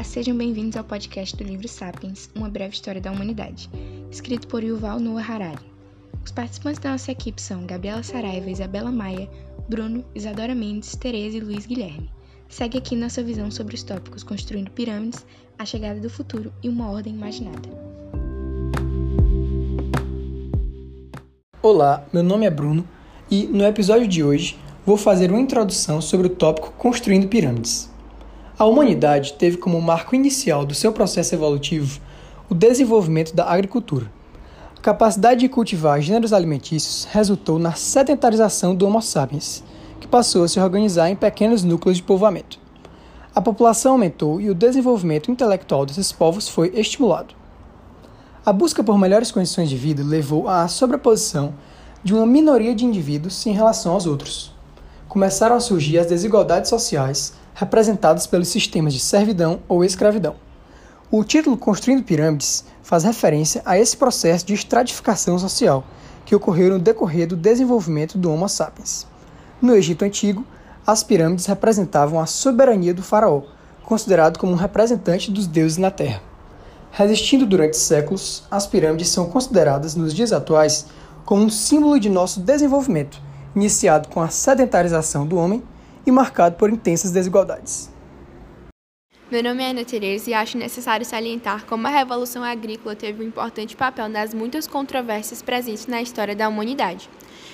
Olá, sejam bem-vindos ao podcast do livro Sapiens, Uma Breve História da Humanidade, escrito por Yuval Noah Harari. Os participantes da nossa equipe são Gabriela Saraiva, Isabela Maia, Bruno, Isadora Mendes, Tereza e Luiz Guilherme. Segue aqui nossa visão sobre os tópicos Construindo Pirâmides, A Chegada do Futuro e Uma Ordem Imaginada. Olá, meu nome é Bruno e no episódio de hoje vou fazer uma introdução sobre o tópico Construindo Pirâmides. A humanidade teve como marco inicial do seu processo evolutivo o desenvolvimento da agricultura. A capacidade de cultivar gêneros alimentícios resultou na sedentarização do Homo sapiens, que passou a se organizar em pequenos núcleos de povoamento. A população aumentou e o desenvolvimento intelectual desses povos foi estimulado. A busca por melhores condições de vida levou à sobreposição de uma minoria de indivíduos em relação aos outros. Começaram a surgir as desigualdades sociais representadas pelos sistemas de servidão ou escravidão. O título Construindo Pirâmides faz referência a esse processo de estratificação social que ocorreu no decorrer do desenvolvimento do Homo sapiens. No Egito Antigo, as pirâmides representavam a soberania do faraó, considerado como um representante dos deuses na Terra. Resistindo durante séculos, as pirâmides são consideradas nos dias atuais como um símbolo de nosso desenvolvimento, iniciado com a sedentarização do homem e marcado por intensas desigualdades. Meu nome é Ana Tereza e acho necessário salientar como a Revolução Agrícola teve um importante papel nas muitas controvérsias presentes na história da humanidade.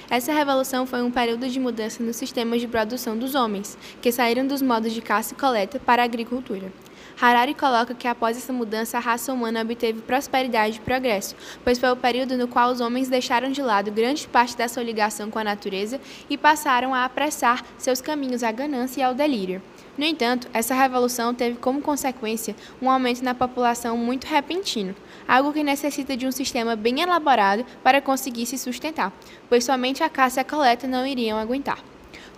Essa revolução foi um período de mudança nos sistemas de produção dos homens, que saíram dos modos de caça e coleta para a agricultura. Harari coloca que após essa mudança a raça humana obteve prosperidade e progresso, pois foi o período no qual os homens deixaram de lado grande parte da sua ligação com a natureza e passaram a apressar seus caminhos à ganância e ao delírio. No entanto, essa revolução teve como consequência um aumento na população muito repentino, algo que necessita de um sistema bem elaborado para conseguir se sustentar, pois somente a caça e a coleta não iriam aguentar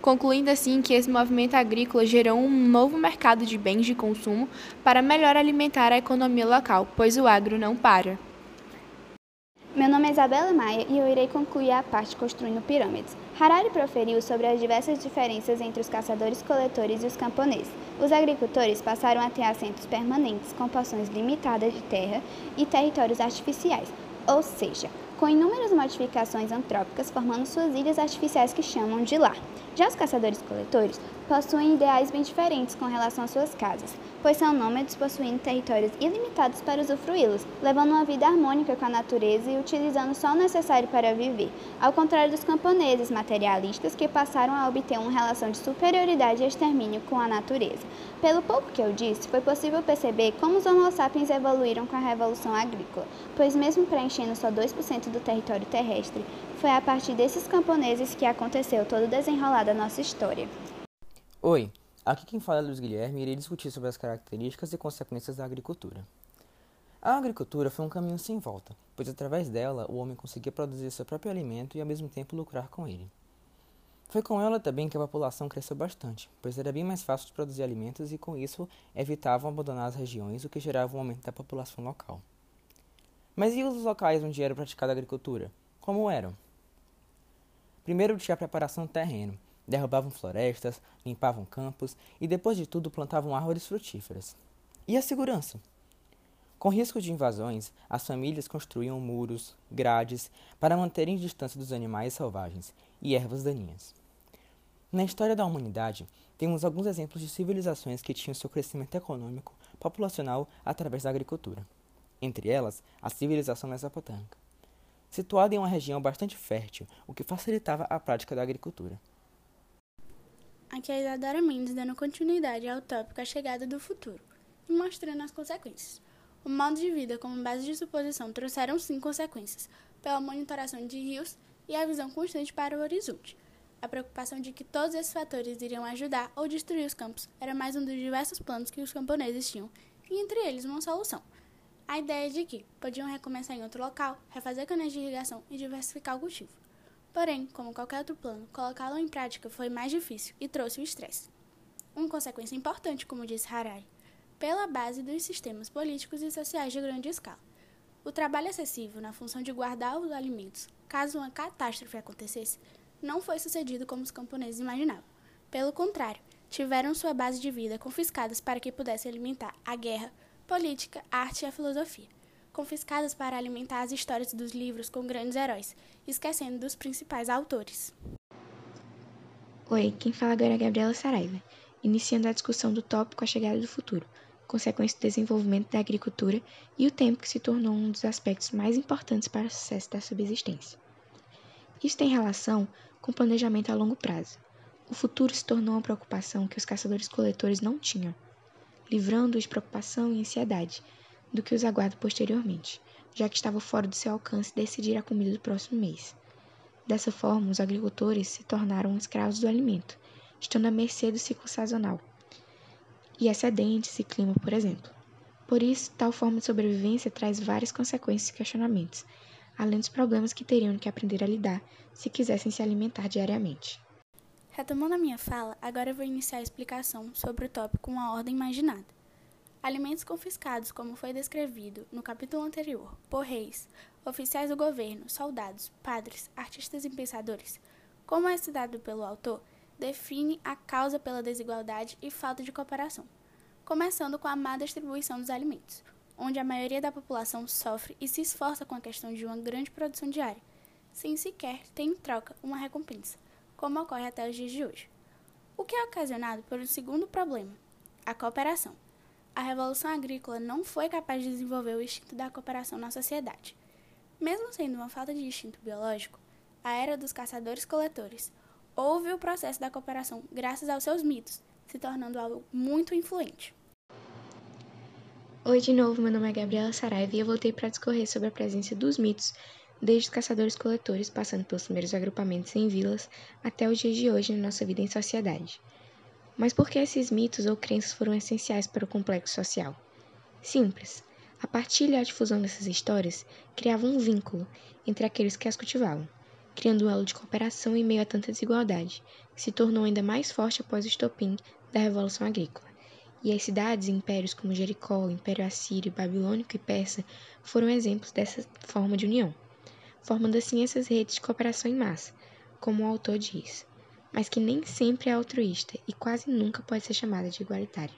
concluindo assim que esse movimento agrícola gerou um novo mercado de bens de consumo para melhor alimentar a economia local, pois o agro não para. Meu nome é Isabela Maia e eu irei concluir a parte construindo pirâmides. Harari proferiu sobre as diversas diferenças entre os caçadores-coletores e os camponeses. Os agricultores passaram a ter assentos permanentes com porções limitadas de terra e territórios artificiais, ou seja, com inúmeras modificações antrópicas formando suas ilhas artificiais que chamam de lar. Já os caçadores-coletores possuem ideais bem diferentes com relação às suas casas, pois são nômades possuindo territórios ilimitados para usufruí-los, levando uma vida harmônica com a natureza e utilizando só o necessário para viver, ao contrário dos camponeses materialistas que passaram a obter uma relação de superioridade e extermínio com a natureza. Pelo pouco que eu disse, foi possível perceber como os Homo sapiens evoluíram com a Revolução Agrícola, pois mesmo preenchendo só 2% do território terrestre, foi a partir desses camponeses que aconteceu todo o desenrolar da nossa história. Oi, aqui quem fala é Luiz Guilherme e irei discutir sobre as características e consequências da agricultura. A agricultura foi um caminho sem volta, pois através dela o homem conseguia produzir seu próprio alimento e ao mesmo tempo lucrar com ele. Foi com ela também que a população cresceu bastante, pois era bem mais fácil de produzir alimentos e com isso evitavam abandonar as regiões, o que gerava um aumento da população local. Mas e os locais onde era praticada a agricultura? Como eram? Primeiro tinha a preparação do terreno, derrubavam florestas, limpavam campos e depois de tudo plantavam árvores frutíferas. E a segurança? Com risco de invasões, as famílias construíam muros, grades para manterem distância dos animais selvagens e ervas daninhas. Na história da humanidade, temos alguns exemplos de civilizações que tinham seu crescimento econômico populacional através da agricultura. Entre elas, a civilização mesopotâmica, situada em uma região bastante fértil, o que facilitava a prática da agricultura. Aqui é Isadora Mendes dando continuidade ao tópico A Chegada do Futuro e mostrando as consequências. O modo de vida como base de suposição trouxeram sim consequências, pela monitoração de rios e a visão constante para o horizonte. A preocupação de que todos esses fatores iriam ajudar ou destruir os campos era mais um dos diversos planos que os camponeses tinham, e entre eles uma solução. A ideia de que podiam recomeçar em outro local, refazer canas de irrigação e diversificar o cultivo. Porém, como qualquer outro plano, colocá-lo em prática foi mais difícil e trouxe o estresse. Uma consequência importante, como disse Harari, pela base dos sistemas políticos e sociais de grande escala. O trabalho excessivo na função de guardar os alimentos, caso uma catástrofe acontecesse, não foi sucedido como os camponeses imaginavam. Pelo contrário, tiveram sua base de vida confiscadas para que pudessem alimentar a guerra, política, arte e a filosofia. Confiscadas para alimentar as histórias dos livros com grandes heróis, esquecendo dos principais autores. Oi, quem fala agora é a Gabriela Saraiva, iniciando a discussão do tópico A Chegada do Futuro, consequência do desenvolvimento da agricultura e o tempo que se tornou um dos aspectos mais importantes para o sucesso da subsistência. Isso tem relação com planejamento a longo prazo. O futuro se tornou uma preocupação que os caçadores-coletores não tinham, livrando-os de preocupação e ansiedade do que os aguarda posteriormente, já que estava fora do seu alcance decidir a comida do próximo mês. Dessa forma, os agricultores se tornaram escravos do alimento, estando à mercê do ciclo sazonal e excedentes e clima, por exemplo. Por isso, tal forma de sobrevivência traz várias consequências e questionamentos, além dos problemas que teriam que aprender a lidar se quisessem se alimentar diariamente. Retomando a minha fala, agora vou iniciar a explicação sobre o tópico Uma Ordem Imaginada. Alimentos confiscados, como foi descrevido no capítulo anterior, por reis, oficiais do governo, soldados, padres, artistas e pensadores, como é estudado pelo autor, define a causa pela desigualdade e falta de cooperação, começando com a má distribuição dos alimentos, onde a maioria da população sofre e se esforça com a questão de uma grande produção diária, sem sequer ter em troca uma recompensa, como ocorre até os dias de hoje. O que é ocasionado por um segundo problema, a cooperação. A Revolução Agrícola não foi capaz de desenvolver o instinto da cooperação na sociedade. Mesmo sendo uma falta de instinto biológico, a era dos caçadores-coletores houve o processo da cooperação graças aos seus mitos, se tornando algo muito influente. Oi de novo, meu nome é Gabriela Saraiva e eu voltei para discorrer sobre a presença dos mitos, desde os caçadores-coletores, passando pelos primeiros agrupamentos em vilas, até os dias de hoje na nossa vida em sociedade. Mas por que esses mitos ou crenças foram essenciais para o complexo social? Simples. A partilha e a difusão dessas histórias criavam um vínculo entre aqueles que as cultivavam criando um elo de cooperação em meio a tanta desigualdade, que se tornou ainda mais forte após o estopim da Revolução Agrícola. E as cidades e impérios como Jericó, Império Assírio, Babilônico e Persa foram exemplos dessa forma de união, formando assim essas redes de cooperação em massa, como o autor diz, mas que nem sempre é altruísta e quase nunca pode ser chamada de igualitária.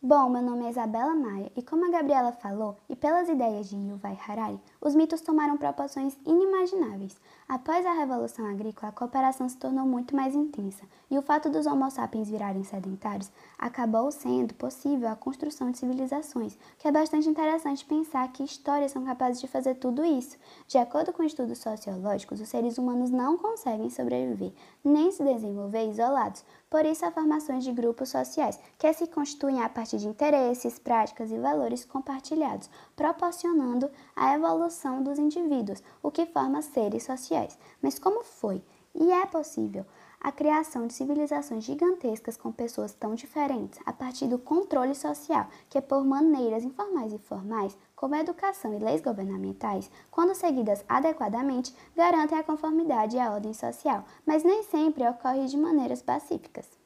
Bom, meu nome é Isabela Maia e como a Gabriela falou, e pelas ideias de Yuval Harari, os mitos tomaram proporções inimagináveis. Após a Revolução Agrícola, a cooperação se tornou muito mais intensa, e o fato dos Homo sapiens virarem sedentários acabou sendo possível a construção de civilizações, que é bastante interessante pensar que histórias são capazes de fazer tudo isso. De acordo com estudos sociológicos, os seres humanos não conseguem sobreviver nem se desenvolver isolados, por isso há formações de grupos sociais, que se constituem a partir de interesses, práticas e valores compartilhados, proporcionando a evolução dos indivíduos, o que forma seres sociais. Mas como foi? E é possível a criação de civilizações gigantescas com pessoas tão diferentes a partir do controle social, que é por maneiras informais e formais, como a educação e leis governamentais, quando seguidas adequadamente, garantem a conformidade e a ordem social, mas nem sempre ocorre de maneiras pacíficas.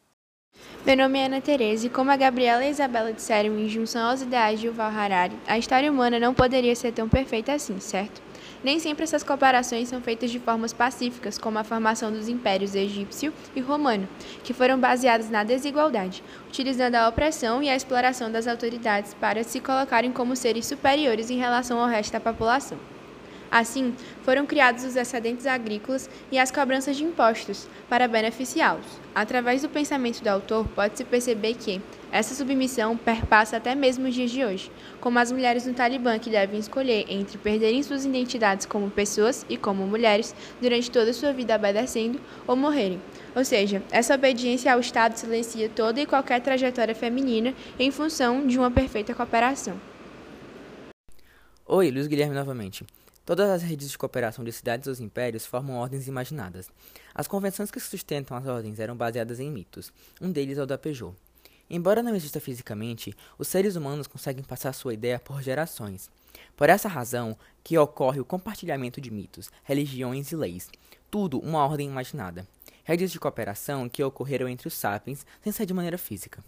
Meu nome é Ana Tereza e como a Gabriela e a Isabela disseram em junção aos ideais de Yuval Harari, a história humana não poderia ser tão perfeita assim, certo? Nem sempre essas cooperações são feitas de formas pacíficas, como a formação dos impérios egípcio e romano, que foram baseados na desigualdade, utilizando a opressão e a exploração das autoridades para se colocarem como seres superiores em relação ao resto da população. Assim, foram criados os excedentes agrícolas e as cobranças de impostos para beneficiá-los. Através do pensamento do autor, pode-se perceber que essa submissão perpassa até mesmo os dias de hoje, como as mulheres no Talibã que devem escolher entre perderem suas identidades como pessoas e como mulheres durante toda a sua vida obedecendo ou morrerem. Ou seja, essa obediência ao Estado silencia toda e qualquer trajetória feminina em função de uma perfeita cooperação. Oi, Luiz Guilherme novamente. Todas as redes de cooperação de cidades ou impérios formam ordens imaginadas. As convenções que sustentam as ordens eram baseadas em mitos. Um deles é o da Peugeot. Embora não exista fisicamente, os seres humanos conseguem passar sua ideia por gerações. Por essa razão que ocorre o compartilhamento de mitos, religiões e leis, tudo uma ordem imaginada. Redes de cooperação que ocorreram entre os sapiens sem ser de maneira física.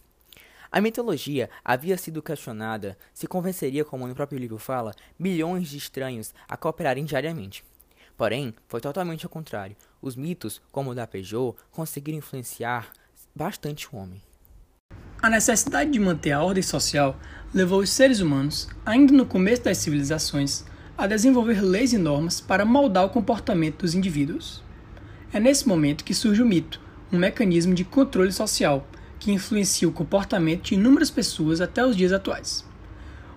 A mitologia havia sido questionada se convenceria, como no próprio livro fala, milhões de estranhos a cooperarem diariamente. Porém, foi totalmente ao contrário. Os mitos, como o da Peugeot, conseguiram influenciar bastante o homem. A necessidade de manter a ordem social levou os seres humanos, ainda no começo das civilizações, a desenvolver leis e normas para moldar o comportamento dos indivíduos. É nesse momento que surge o mito, um mecanismo de controle social que influencia o comportamento de inúmeras pessoas até os dias atuais.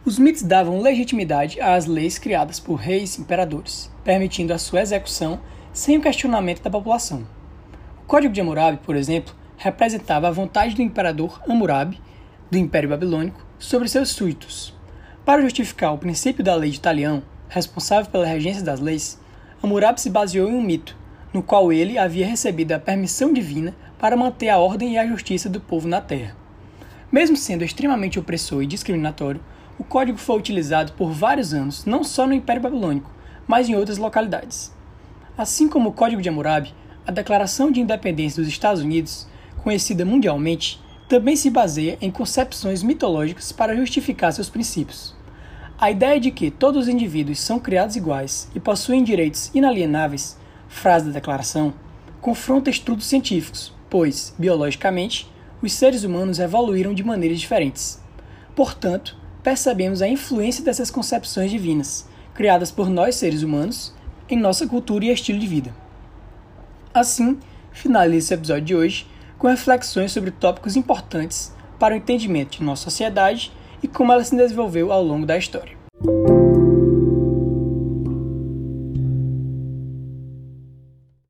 Os mitos davam legitimidade às leis criadas por reis e imperadores, permitindo a sua execução sem o questionamento da população. O Código de Hammurabi, por exemplo, representava a vontade do imperador Hammurabi, do Império Babilônico, sobre seus súditos. Para justificar o princípio da lei de Talião, responsável pela regência das leis, Hammurabi se baseou em um mito, no qual ele havia recebido a permissão divina para manter a ordem e a justiça do povo na terra. Mesmo sendo extremamente opressor e discriminatório, o código foi utilizado por vários anos não só no Império Babilônico, mas em outras localidades. Assim como o Código de Hammurabi, a Declaração de Independência dos Estados Unidos, conhecida mundialmente, também se baseia em concepções mitológicas para justificar seus princípios. A ideia de que todos os indivíduos são criados iguais e possuem direitos inalienáveis, frase da declaração, confronta estudos científicos, pois, biologicamente, os seres humanos evoluíram de maneiras diferentes. Portanto, percebemos a influência dessas concepções divinas, criadas por nós seres humanos, em nossa cultura e estilo de vida. Assim, finalizo esse episódio de hoje com reflexões sobre tópicos importantes para o entendimento de nossa sociedade e como ela se desenvolveu ao longo da história.